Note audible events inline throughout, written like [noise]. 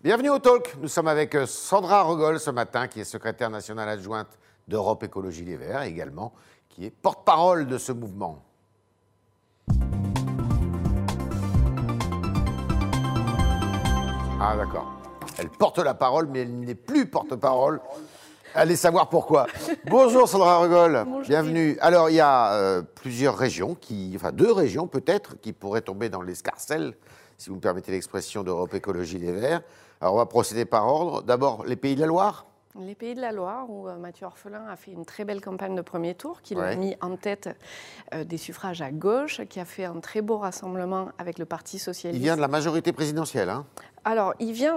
Bienvenue au Talk. Nous sommes avec euh, Sandra Regol ce matin, qui est secrétaire nationale adjointe d'Europe Écologie Les Verts, et également qui est porte-parole de ce mouvement. Ah d'accord. Elle porte la parole, mais elle n'est plus porte-parole. Allez savoir pourquoi. Bonjour Sandra Regol, bienvenue. Alors il y a euh, plusieurs régions, qui, enfin deux régions peut-être, qui pourraient tomber dans l'escarcelle, si vous me permettez l'expression d'Europe Écologie Les Verts. Alors on va procéder par ordre. D'abord les Pays de la Loire. Les Pays de la Loire, où euh, Mathieu Orphelin a fait une très belle campagne de premier tour, qui l'a Ouais. mis en tête euh, des suffrages à gauche, qui a fait un très beau rassemblement avec le Parti Il socialiste. vient de la majorité présidentielle. Hein Alors, il vient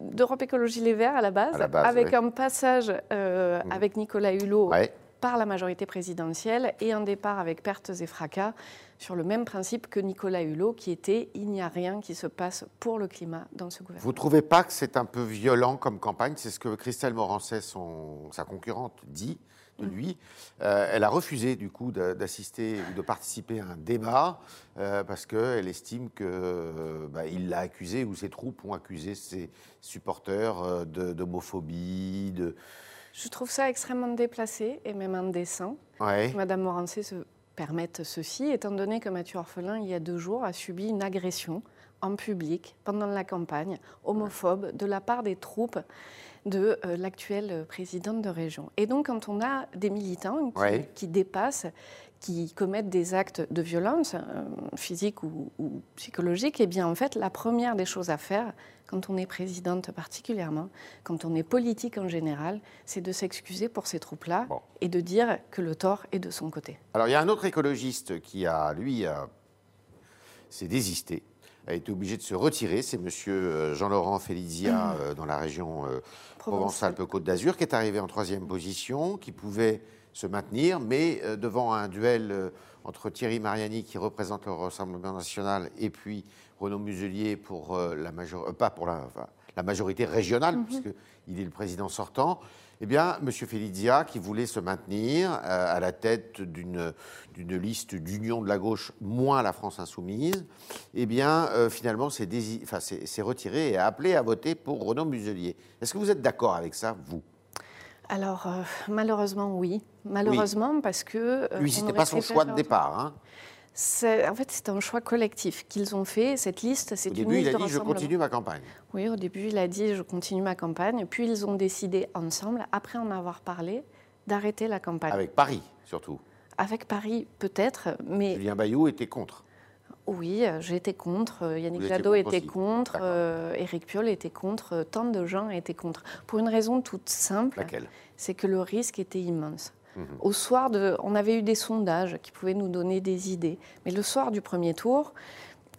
d'Europe Écologie Les Verts à la base, À la base, avec ouais. un passage euh, Mhm. avec Nicolas Hulot ouais. par la majorité présidentielle et un départ avec pertes et fracas sur le même principe que Nicolas Hulot, qui était il n'y a rien qui se passe pour le climat dans ce gouvernement. Vous trouvez pas que c'est un peu violent comme campagne? C'est ce que Christelle Morancet, son, sa concurrente, dit de lui. Euh, elle a refusé du coup de- d'assister ou de participer à un débat euh, parce qu'elle estime que euh, bah, l'a accusé ou ses troupes ont accusé ses supporters euh, de- d'homophobie. De, Je trouve ça extrêmement déplacé et même indécent. Ouais. Madame Morancé se permette ceci, étant donné que Mathieu Orphelin, il y a deux jours, a subi une agression en public pendant la campagne homophobe de la part des troupes de euh, l'actuelle présidente de région. Et donc, quand on a des militants qui, Ouais. qui dépassent, qui commettent des actes de violence, euh, physique ou, ou psychologique, eh bien, en fait, la première des choses à faire, quand on est présidente particulièrement, quand on est politique en général, c'est de s'excuser pour ces troupes-là Bon. et de dire que le tort est de son côté. Alors il y a un autre écologiste qui a, lui, a- s'est désisté, a été obligé de se retirer. C'est Monsieur euh, Jean-Laurent Félizia euh, dans la région euh, Provence-Alpes-Côte d'Azur qui est arrivé en troisième position, qui pouvait se maintenir, mais euh, devant un duel euh, entre Thierry Mariani qui représente le Rassemblement national et puis Renaud Muselier pour euh, la major- euh, pas pour la, enfin, la majorité régionale puisqu'il est le président sortant. Eh bien, M. Felizia, qui voulait se maintenir à la tête d'une liste d'union de la gauche moins la France insoumise, eh bien, euh, finalement, enfin, s'est retiré et a appelé à voter pour Renaud Muselier. Est-ce que vous êtes d'accord avec ça, vous? Alors, euh, malheureusement, oui. Malheureusement, parce que. euh, Lui, c'était aurait pas son choix de départ. hein. En fait, c'est un choix collectif qu'ils ont fait. Cette liste, c'est Au une début, il liste a dit Je continue ma campagne. Oui, au début, il a dit je continue ma campagne. Puis ils ont décidé ensemble, après en avoir parlé, d'arrêter la campagne. Avec Paris, surtout. Avec Paris, peut-être, mais Julien Bayou était contre. Oui, euh, j'étais contre. euh, Yannick Vous Jadot contre était contre. Euh, Éric Piolle était contre. euh, Tant de gens étaient contre. Pour une raison toute simple. Laquelle? c'est que le risque était immense. Mhm. Au soir de, on avait eu des sondages qui pouvaient nous donner des idées, mais le soir du premier tour,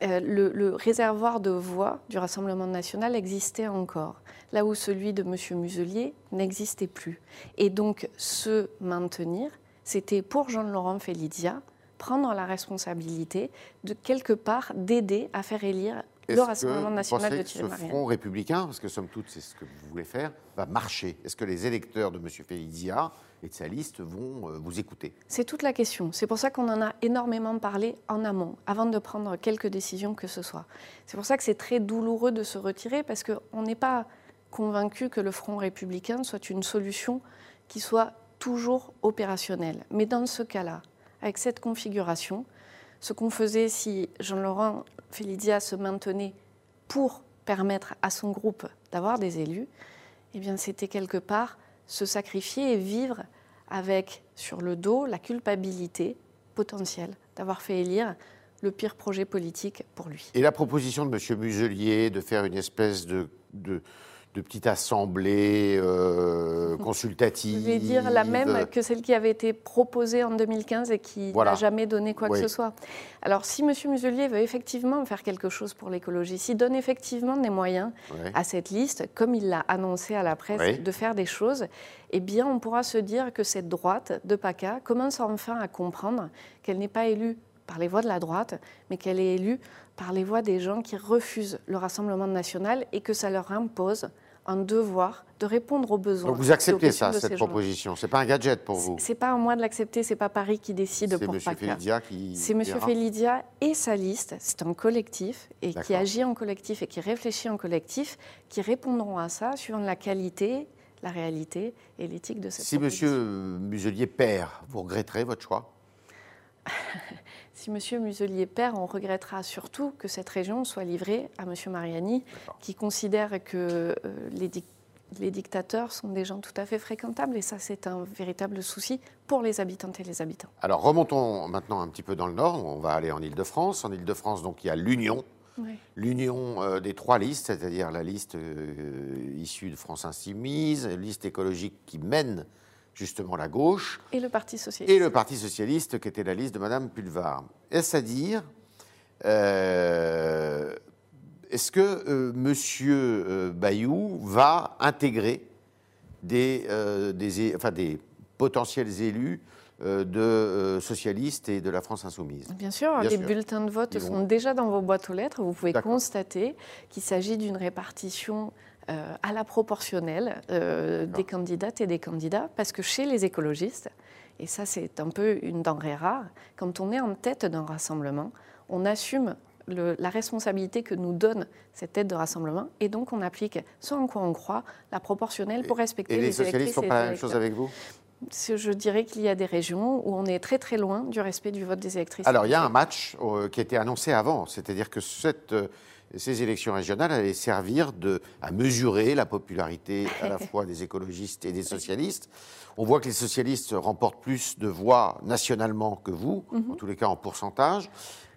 euh, le, le réservoir de voix du Rassemblement national existait encore, là où celui de M. Muselier n'existait plus. Et donc, se maintenir, c'était pour Jean-Laurent Félizia prendre la responsabilité de quelque part d'aider à faire élire le que Rassemblement national de que Thierry ce Mariani. front républicain, parce que somme toute c'est ce que vous voulez faire, va marcher? Est-ce que les électeurs de M. Félizia et de sa liste vont euh, vous écouter? C'est toute la question. C'est pour ça qu'on en a énormément parlé en amont, avant de prendre quelque décision que ce soit. C'est pour ça que c'est très douloureux de se retirer, parce qu'on n'est pas convaincu que le Front républicain soit une solution qui soit toujours opérationnelle. Mais dans ce cas-là, avec cette configuration, ce qu'on faisait si Jean-Laurent Félizia se maintenait pour permettre à son groupe d'avoir des élus, eh bien c'était quelque part se sacrifier et vivre avec sur le dos la culpabilité potentielle d'avoir fait élire le pire projet politique pour lui. Et la proposition de M. Muselier de faire une espèce de, de petite assemblée euh, [laughs] consultative. Je vais dire la même que celle qui avait été proposée en 2015 et qui Voilà. n'a jamais donné quoi Oui. que ce soit. Alors si M. Muselier veut effectivement faire quelque chose pour l'écologie, s'il donne effectivement des moyens à cette liste, comme il l'a annoncé à la presse, Oui. de faire des choses, eh bien on pourra se dire que cette droite de PACA commence enfin à comprendre qu'elle n'est pas élue par les voix de la droite, mais qu'elle est élue par les voix des gens qui refusent le Rassemblement national et que ça leur impose un devoir de répondre aux besoins. Donc vous acceptez ça, cette proposition C'est pas un gadget pour vous C'est pas à moi de l'accepter, c'est pas Paris qui décide pour Monsieur Félidia qui. C'est Monsieur Félidia et sa liste. C'est un collectif et qui agit en collectif et qui réfléchit en collectif, qui répondront à ça suivant la qualité, la réalité et l'éthique de cette. Si Monsieur Muselier perd, vous regretterez votre choix? [laughs] si M. Muselier perd, on regrettera surtout que cette région soit livrée à M. Mariani, qui considère que euh, les, dictateurs sont des gens tout à fait fréquentables, et ça, c'est un véritable souci pour les habitantes et les habitants. Alors, remontons maintenant un petit peu dans le nord. On va aller en Ile-de-France. En Ile-de-France, donc, il y a l'Union. L'union euh, des trois listes, c'est-à-dire la liste euh, issue de France Insoumise, liste écologique qui mène justement la gauche. Et le Parti socialiste. Et le Parti socialiste, qui était la liste de Madame Pulvar. Est-ce à dire, euh, est-ce que euh, Monsieur euh, Bayou va intégrer des, des, enfin, des potentiels élus de socialistes et de la France insoumise? Bien sûr, les bulletins de vote sont déjà dans vos boîtes aux lettres. Vous pouvez constater qu'il s'agit d'une répartition euh, à la proportionnelle euh, des candidates et des candidats, parce que chez les écologistes, et ça c'est un peu une denrée rare, quand on est en tête d'un rassemblement, on assume la responsabilité que nous donne cette tête de rassemblement, et donc on applique ce en quoi on croit, la proportionnelle pour respecter et les, les socialistes font pas la même chose avec vous? Je dirais qu'il y a des régions où on est très très loin du respect du vote des électrices. Alors il y a un match euh, qui a été annoncé avant, c'est-à-dire que cette, ces élections régionales allaient servir de, à mesurer la popularité à la [laughs] fois des écologistes et des socialistes. On voit que les socialistes remportent plus de voix nationalement que vous, mhm. en tous les cas en pourcentage.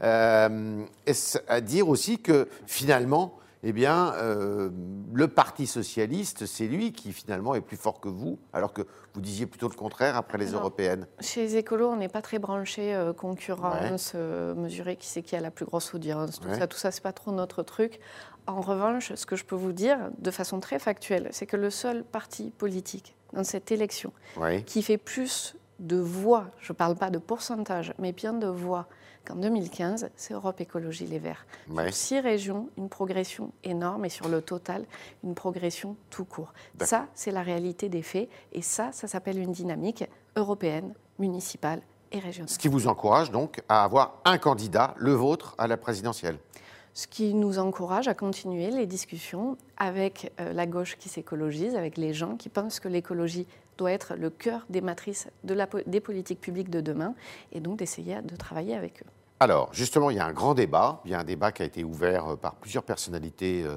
Euh, Est-ce à dire aussi que finalement, eh bien, euh, le Parti socialiste, c'est lui qui finalement est plus fort que vous, alors que vous disiez plutôt le contraire après les européennes. Chez les écolos, on n'est pas très branché euh, concurrence, euh, mesurer qui c'est qui a la plus grosse audience, tout ça, tout ça, c'est pas trop notre truc. En revanche, ce que je peux vous dire de façon très factuelle, c'est que le seul parti politique dans cette élection qui fait plus de voix, je ne parle pas de pourcentage, mais bien de voix qu'en 2015, c'est Europe Écologie Les Verts. Sur six régions, une progression énorme et sur le total, une progression tout court. Ça, c'est la réalité des faits et ça, ça s'appelle une dynamique européenne, municipale et régionale. Ce qui vous encourage donc à avoir un candidat, le vôtre, à la présidentielle ce qui nous encourage à continuer les discussions avec euh, la gauche qui s'écologise, avec les gens qui pensent que l'écologie doit être le cœur des matrices des politiques publiques de demain, et donc d'essayer de travailler avec eux. Alors, justement, il y a un grand débat. Il y a un débat qui a été ouvert euh, par plusieurs personnalités euh,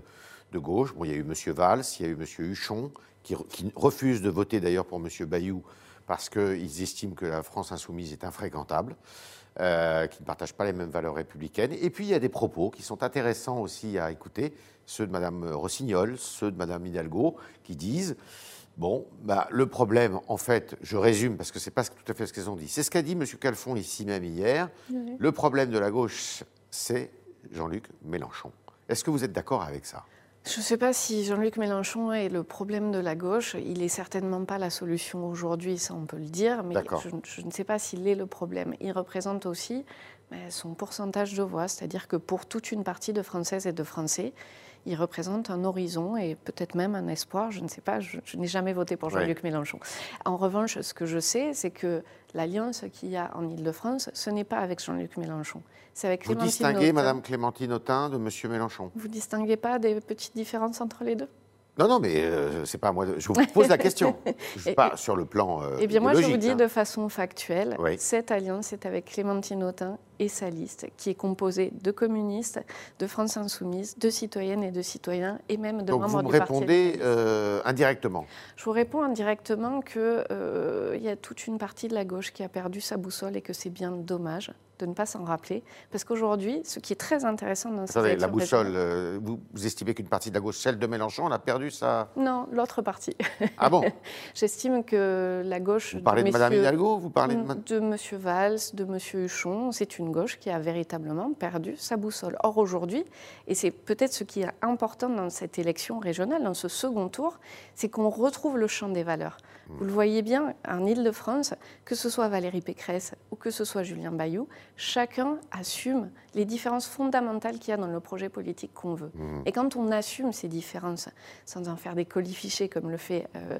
de gauche. Bon, il y a eu M. Valls, il y a eu M. Huchon, qui, qui refuse de voter d'ailleurs pour M. Bayou parce qu'ils estiment que la France insoumise est infréquentable, euh, qui ne partagent pas les mêmes valeurs républicaines. Et puis, il y a des propos qui sont intéressants aussi à écouter, ceux de Mme Rossignol, ceux de Mme Hidalgo, qui disent Bon, bah, le problème, en fait, je résume parce que ce n'est pas tout à fait ce qu'elles ont dit. C'est ce qu'a dit M. Calfon ici même hier. Le problème de la gauche, c'est Jean-Luc Mélenchon. Est-ce que vous êtes d'accord avec ça? Je ne sais pas si Jean-Luc Mélenchon est le problème de la gauche. Il n'est certainement pas la solution aujourd'hui, ça on peut le dire, mais je, je, ne sais pas s'il est le problème. Il représente aussi son pourcentage de voix, c'est-à-dire que pour toute une partie de Françaises et de Français, il représente un horizon et peut-être même un espoir. Je ne sais pas, je, n'ai jamais voté pour Jean-Luc Mélenchon. En revanche, ce que je sais, c'est que l'alliance qu'il y a en Ile-de-France, ce n'est pas avec Jean-Luc Mélenchon. C'est avec Vous distinguez Mme Clémentine Autain de M. Mélenchon? Vous distinguez pas des petites différences entre les deux? Non, non, mais euh, c'est pas moi. Je vous pose la question. [laughs] Je ne pas sur le plan. Euh, eh bien, moi, je vous dis hein. de façon factuelle cette alliance est avec Clémentine Autain et sa liste, qui est composée de communistes, de France Insoumise, de citoyennes et de citoyens, et même de membres du parti. Vous me répondez euh, indirectement Je vous réponds indirectement qu'il y a toute une partie de la gauche qui a perdu sa boussole et que c'est bien dommage de ne pas s'en rappeler. Parce qu'aujourd'hui, ce qui est très intéressant dans cette Attendez, la boussole, euh, vous, estimez qu'une partie de la gauche, celle de Mélenchon, a perdu sa... Non, l'autre partie. Ah bon [laughs] J'estime que la gauche... Vous parlez de, Mme Hidalgo vous parlez de... de M. Valls, de M. Huchon, c'est une gauche qui a véritablement perdu sa boussole. Or, aujourd'hui, et c'est peut-être ce qui est important dans cette élection régionale, dans ce second tour, c'est qu'on retrouve le champ des valeurs. Vous le voyez bien, en Ile-de-France, que ce soit Valérie Pécresse ou que ce soit Julien Bayou, chacun assume les différences fondamentales qu'il y a dans le projet politique qu'on veut. Mmh. Et quand on assume ces différences, sans en faire des colifichés comme le fait euh,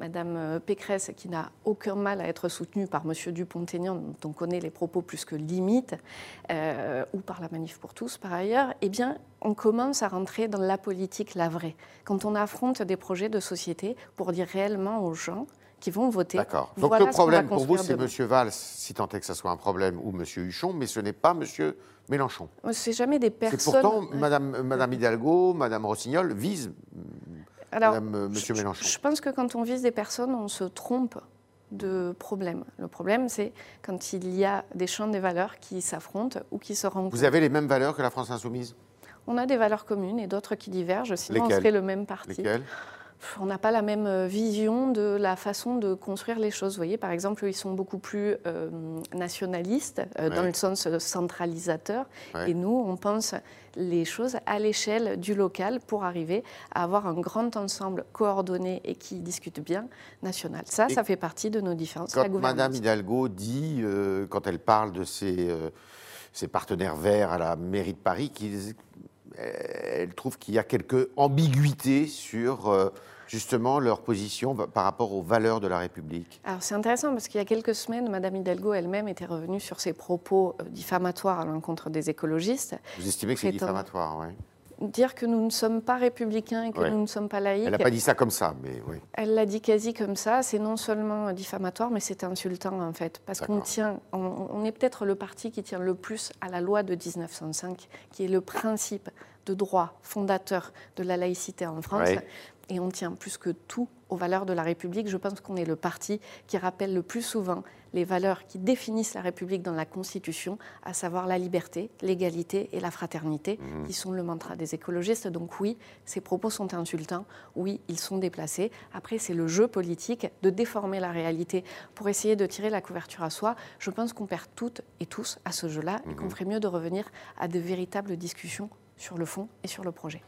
Madame euh, Pécresse, qui n'a aucun mal à être soutenue par Monsieur Dupont-Aignan, dont on connaît les propos plus que limites, euh, ou par la Manif pour tous par ailleurs, eh bien, on commence à rentrer dans la politique, la vraie. Quand on affronte des projets de société pour dire réellement aux gens qui vont voter. D'accord. Donc le problème pour vous, c'est M. Valls, si tant est que ce soit un problème, ou M. Huchon, mais ce n'est pas M. Mélenchon. C'est jamais des personnes. C'est pourtant Mme, Madame Hidalgo, Mme Rossignol visent Alors, Mme, euh, M. Mélenchon. Je pense que quand on vise des personnes, on se trompe de problème. Le problème, c'est quand il y a des champs des valeurs qui s'affrontent ou qui se rencontrent. Vous avez les mêmes valeurs que la France insoumise? On a des valeurs communes et d'autres qui divergent, sinon on serait le même parti. Lesquelles? On n'a pas la même euh, vision de la façon de construire les choses. Vous voyez, par exemple, ils sont beaucoup plus euh, nationalistes, euh, dans le sens centralisateur, et nous, on pense les choses à l'échelle du local pour arriver à avoir un grand ensemble coordonné et qui discute bien national. Ça, ça fait partie de nos différences. Quand Madame Hidalgo dit, quand elle parle de ses, ses, partenaires verts à la mairie de Paris, qu'elle trouve qu'il y a quelques ambiguïtés sur justement leur position par rapport aux valeurs de la République. Alors c'est intéressant parce qu'il y a quelques semaines, Madame Hidalgo elle-même était revenue sur ses propos euh, diffamatoires à l'encontre des écologistes. Vous estimez que c'est diffamatoire, oui dire que nous ne sommes pas républicains et que nous ne sommes pas laïcs. Elle n'a pas dit ça comme ça, mais oui. Elle l'a dit quasi comme ça. C'est non seulement diffamatoire, mais c'est insultant en fait, parce qu'on tient, on, est peut-être le parti qui tient le plus à la loi de 1905, qui est le principe de droit fondateur de la laïcité en France et on tient plus que tout aux valeurs de la République. Je pense qu'on est le parti qui rappelle le plus souvent les valeurs qui définissent la République dans la Constitution, à savoir la liberté, l'égalité et la fraternité, mmh. qui sont le mantra des écologistes. Donc oui, ces propos sont insultants, oui, ils sont déplacés. Après, c'est le jeu politique de déformer la réalité pour essayer de tirer la couverture à soi. Je pense qu'on perd toutes et tous à ce jeu-là et qu'on mmh. ferait mieux de revenir à de véritables discussions sur le fond et sur le projet.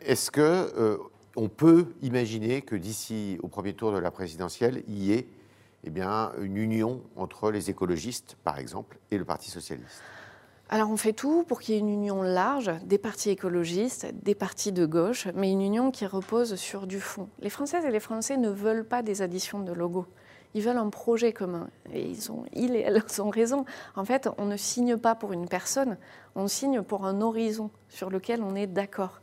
Est-ce que... Euh, on peut imaginer que d'ici au premier tour de la présidentielle, il y ait eh une union entre les écologistes, par exemple, et le Parti socialiste alors on fait tout pour qu'il y ait une union large des partis écologistes, des partis de gauche, mais une union qui repose sur du fond. Les Françaises et les Français ne veulent pas des additions de logos. Ils veulent un projet commun. Et ils ont, ils et elles [laughs] ont raison. En fait, on ne signe pas pour une personne, on signe pour un horizon sur lequel on est d'accord.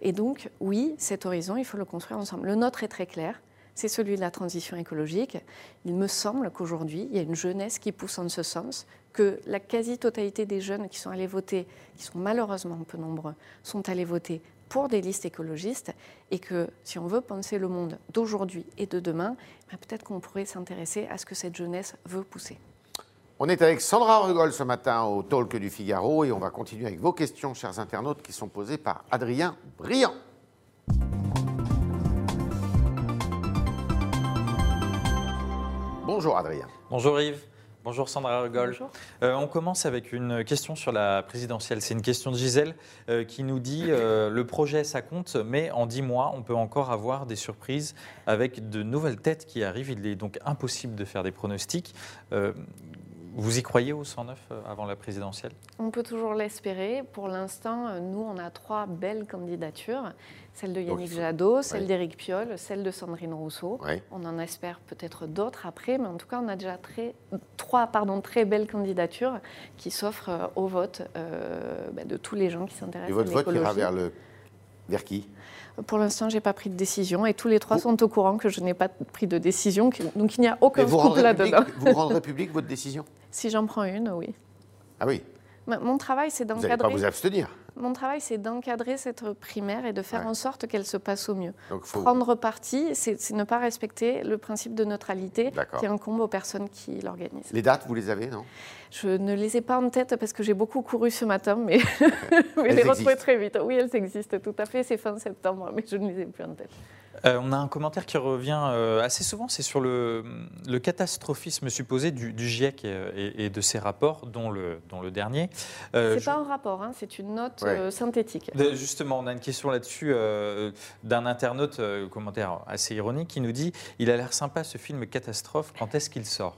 Et donc, oui, cet horizon, il faut le construire ensemble. Le nôtre est très clair, c'est celui de la transition écologique. Il me semble qu'aujourd'hui, il y a une jeunesse qui pousse en ce sens, que la quasi-totalité des jeunes qui sont allés voter, qui sont malheureusement peu nombreux, sont allés voter pour des listes écologistes et que si on veut penser le monde d'aujourd'hui et de demain, ben, peut-être qu'on pourrait s'intéresser à ce que cette jeunesse veut pousser. On est avec Sandra Rugol ce matin au Talk du Figaro et on va continuer avec vos questions, chers internautes, qui sont posées par Adrien Briand. Bonjour Adrien. Bonjour Yves. Bonjour Sandra Rugol. Euh, on commence avec une question sur la présidentielle. C'est une question de Gisèle euh, qui nous dit euh, le projet ça compte, mais en dix mois, on peut encore avoir des surprises avec de nouvelles têtes qui arrivent. Il est donc impossible de faire des pronostics. Vous y croyez au 109 euh, avant la présidentielle? On peut toujours l'espérer. Pour l'instant, euh, nous, on a trois belles candidatures. Celle de Yannick Jadot, celle d'Éric Piolle, celle de Sandrine Rousseau. On en espère peut-être d'autres après, mais en tout cas, on a déjà très, trois pardon, très belles candidatures qui s'offrent euh, au vote bah, de tous les gens qui s'intéressent à l'écologie. Et votre vote ira vers, le, vers qui? Pour l'instant, je n'ai pas pris de décision et tous les trois sont au courant que je n'ai pas pris de décision. Donc il n'y a aucun scoop là-dedans. Vous rendrez public votre décision? [laughs] Si j'en prends une, oui. Ah oui Mon travail, c'est d'encadrer. Vous n'allez pas vous abstenir mon travail, c'est d'encadrer cette primaire et de faire en sorte qu'elle se passe au mieux. Prendre parti, c'est ne pas respecter le principe de neutralité qui incombe aux personnes qui l'organisent. Les dates, vous les avez, non? Je ne les ai pas en tête parce que j'ai beaucoup couru ce matin, mais, [laughs] mais les retrouver très vite. Oui, elles existent tout à fait, c'est fin septembre, mais je ne les ai plus en tête. Euh, on a un commentaire qui revient euh, assez souvent, c'est sur le, catastrophisme supposé du, GIEC et, de ses rapports, dont le, dont le dernier. Euh, c'est pas un rapport, hein, c'est une note synthétique. justement, on a une question là-dessus d'un internaute, commentaire assez ironique, qui nous dit Il a l'air sympa ce film catastrophe, quand est-ce qu'il sort?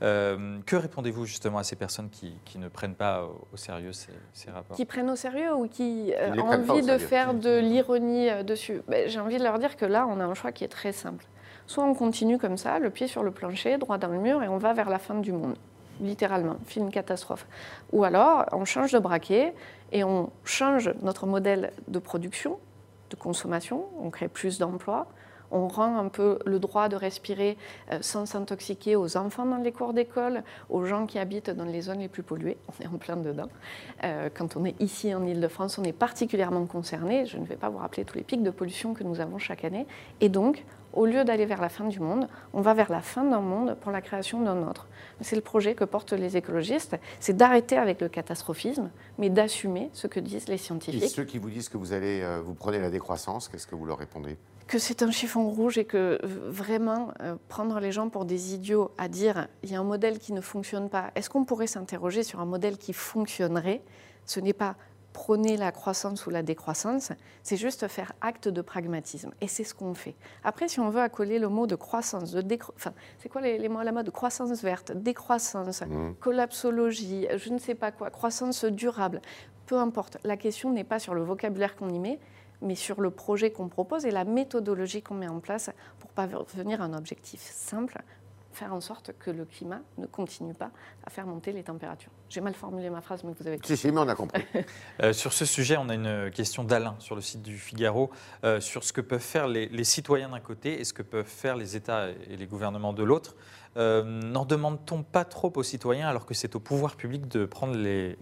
Que répondez-vous justement à ces personnes qui, ne prennent pas au, sérieux ces, rapports Qui prennent au sérieux ou qui, ont envie de faire de l'ironie dessus. Ben, J'ai envie de leur dire que là, on a un choix qui est très simple. Soit on continue comme ça, le pied sur le plancher, droit dans le mur, et on va vers la fin du monde. Littéralement, film catastrophe. Ou alors, on change de braquet et on change notre modèle de production, de consommation, on crée plus d'emplois, on rend un peu le droit de respirer euh, sans s'intoxiquer aux enfants dans les cours d'école, aux gens qui habitent dans les zones les plus polluées. On est en plein dedans. Euh, quand on est ici en Ile-de-France, on est particulièrement concerné. Je ne vais pas vous rappeler tous les pics de pollution que nous avons chaque année. Et donc, au lieu d'aller vers la fin du monde, on va vers la fin d'un monde pour la création d'un autre. C'est le projet que portent les écologistes, c'est d'arrêter avec le catastrophisme, mais d'assumer ce que disent les scientifiques. Et ceux qui vous disent que vous allez, euh, vous prenez la décroissance, qu'est-ce que vous leur répondez? Que c'est un chiffon rouge et que vraiment euh, prendre les gens pour des idiots à dire il y a un modèle qui ne fonctionne pas, est-ce qu'on pourrait s'interroger sur un modèle qui fonctionnerait? Ce n'est pas prôner la croissance ou la décroissance, c'est juste faire acte de pragmatisme. Et c'est ce qu'on fait. Après, si on veut accoler le mot de croissance, de enfin, c'est quoi les, mots à la mode? Croissance verte, décroissance, mmh. collapsologie, je ne sais pas quoi, croissance durable, peu importe. La question n'est pas sur le vocabulaire qu'on y met, mais sur le projet qu'on propose et la méthodologie qu'on met en place pour parvenir à un objectif simple, faire en sorte que le climat ne continue pas à faire monter les températures. J'ai mal formulé ma phrase, mais vous avez compris. Si, mais on a compris. [laughs] Euh, sur ce sujet, on a une question d'Alain sur le site du Figaro, euh, sur ce que peuvent faire les citoyens d'un côté et ce que peuvent faire les États et les gouvernements de l'autre. Euh, n'en demande-t-on pas trop aux citoyens alors que c'est au pouvoir public de prendre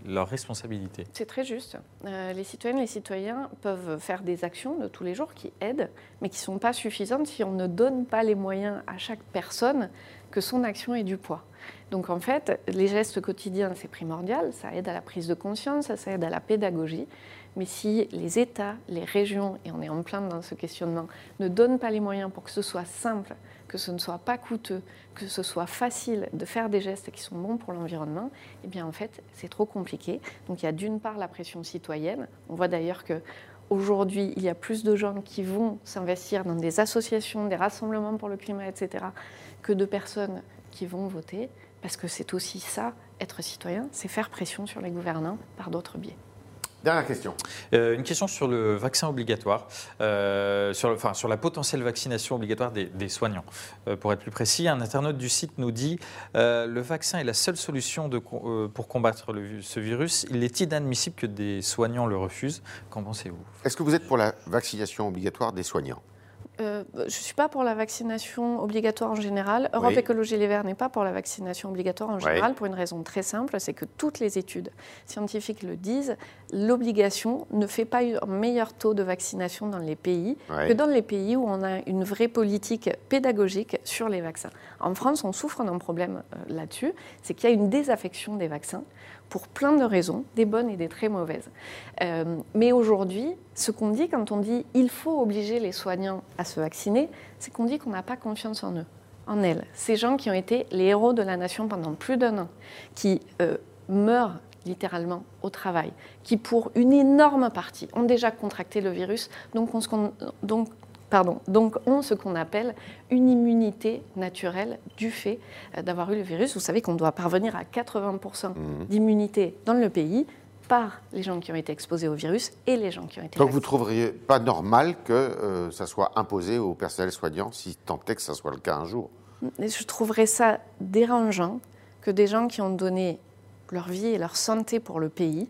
leurs responsabilités? C'est très juste. Euh, les citoyennes et les citoyens peuvent faire des actions de tous les jours qui aident, mais qui ne sont pas suffisantes si on ne donne pas les moyens à chaque personne que son action ait du poids. Donc en fait, les gestes quotidiens, c'est primordial, ça aide à la prise de conscience, ça aide à la pédagogie. Mais si les États, les régions, et on est en plein dans ce questionnement, ne donnent pas les moyens pour que ce soit simple, que ce ne soit pas coûteux, que ce soit facile de faire des gestes qui sont bons pour l'environnement, eh bien en fait, c'est trop compliqué. Donc il y a d'une part la pression citoyenne. On voit d'ailleurs que aujourd'hui, il y a plus de gens qui vont s'investir dans des associations, des rassemblements pour le climat, etc., que de personnes qui vont voter, parce que c'est aussi ça, être citoyen, c'est faire pression sur les gouvernants par d'autres biais. Dernière question. Euh, une question sur le vaccin obligatoire, euh, sur, enfin, sur la potentielle vaccination obligatoire des, soignants. Euh, pour être plus précis, un internaute du site nous dit le vaccin est la seule solution de, pour combattre ce virus. Il est inadmissible que des soignants le refusent. Qu'en pensez-vous? Est-ce que vous êtes pour la vaccination obligatoire des soignants? Euh, je ne suis pas pour la vaccination obligatoire en général. Europe Écologie Les Verts n'est pas pour la vaccination obligatoire en général pour une raison très simple, c'est que toutes les études scientifiques le disent, l'obligation ne fait pas un meilleur taux de vaccination dans les pays que dans les pays où on a une vraie politique pédagogique sur les vaccins. En France, on souffre d'un problème euh, là-dessus, c'est qu'il y a une désaffection des vaccins pour plein de raisons, des bonnes et des très mauvaises. Euh, mais aujourd'hui, ce qu'on dit quand on dit il faut obliger les soignants à se vacciner, c'est qu'on dit qu'on n'a pas confiance en eux, en elles. Ces gens qui ont été les héros de la nation pendant plus d'un an, qui euh, meurent littéralement au travail, qui pour une énorme partie ont déjà contracté le virus, donc, on, donc pardon, donc ont ce qu'on appelle une immunité naturelle du fait euh, d'avoir eu le virus. Vous savez qu'on doit parvenir à 80% mmh. d'immunité dans le pays par les gens qui ont été exposés au virus et les gens qui ont été Donc vous ne trouveriez pas normal que euh, ça soit imposé au personnel soignant, si tant est que ça soit le cas un jour? Je trouverais ça dérangeant que des gens qui ont donné leur vie et leur santé pour le pays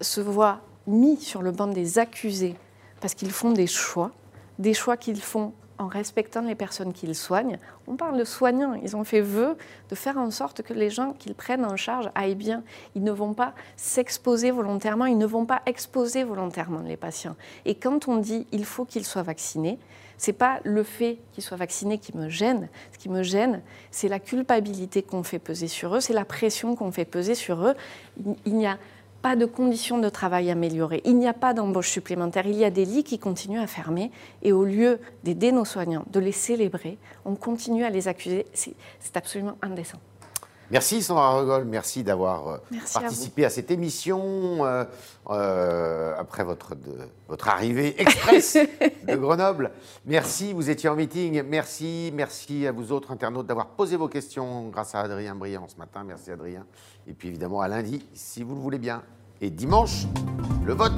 se voient mis sur le banc des accusés parce qu'ils font des choix des choix qu'ils font en respectant les personnes qu'ils soignent. On parle de soignants, ils ont fait vœu de faire en sorte que les gens qu'ils prennent en charge aillent bien. Ils ne vont pas s'exposer volontairement, ils ne vont pas exposer volontairement les patients. Et quand on dit il faut qu'ils soient vaccinés, c'est pas le fait qu'ils soient vaccinés qui me gêne. Ce qui me gêne, c'est la culpabilité qu'on fait peser sur eux, c'est la pression qu'on fait peser sur eux. Il n'y a pas de conditions de travail améliorées, il n'y a pas d'embauche supplémentaire, il y a des lits qui continuent à fermer et au lieu d'aider nos soignants, de les célébrer, on continue à les accuser. C'est absolument indécent. Merci Sandra Regol, merci d'avoir euh, participé à, cette émission euh, euh, après votre, votre arrivée express [laughs] de Grenoble. Merci, vous étiez en meeting. Merci, merci à vous autres internautes d'avoir posé vos questions grâce à Adrien Briand ce matin. Merci Adrien. Et puis évidemment à lundi, si vous le voulez bien. Et dimanche, le vote.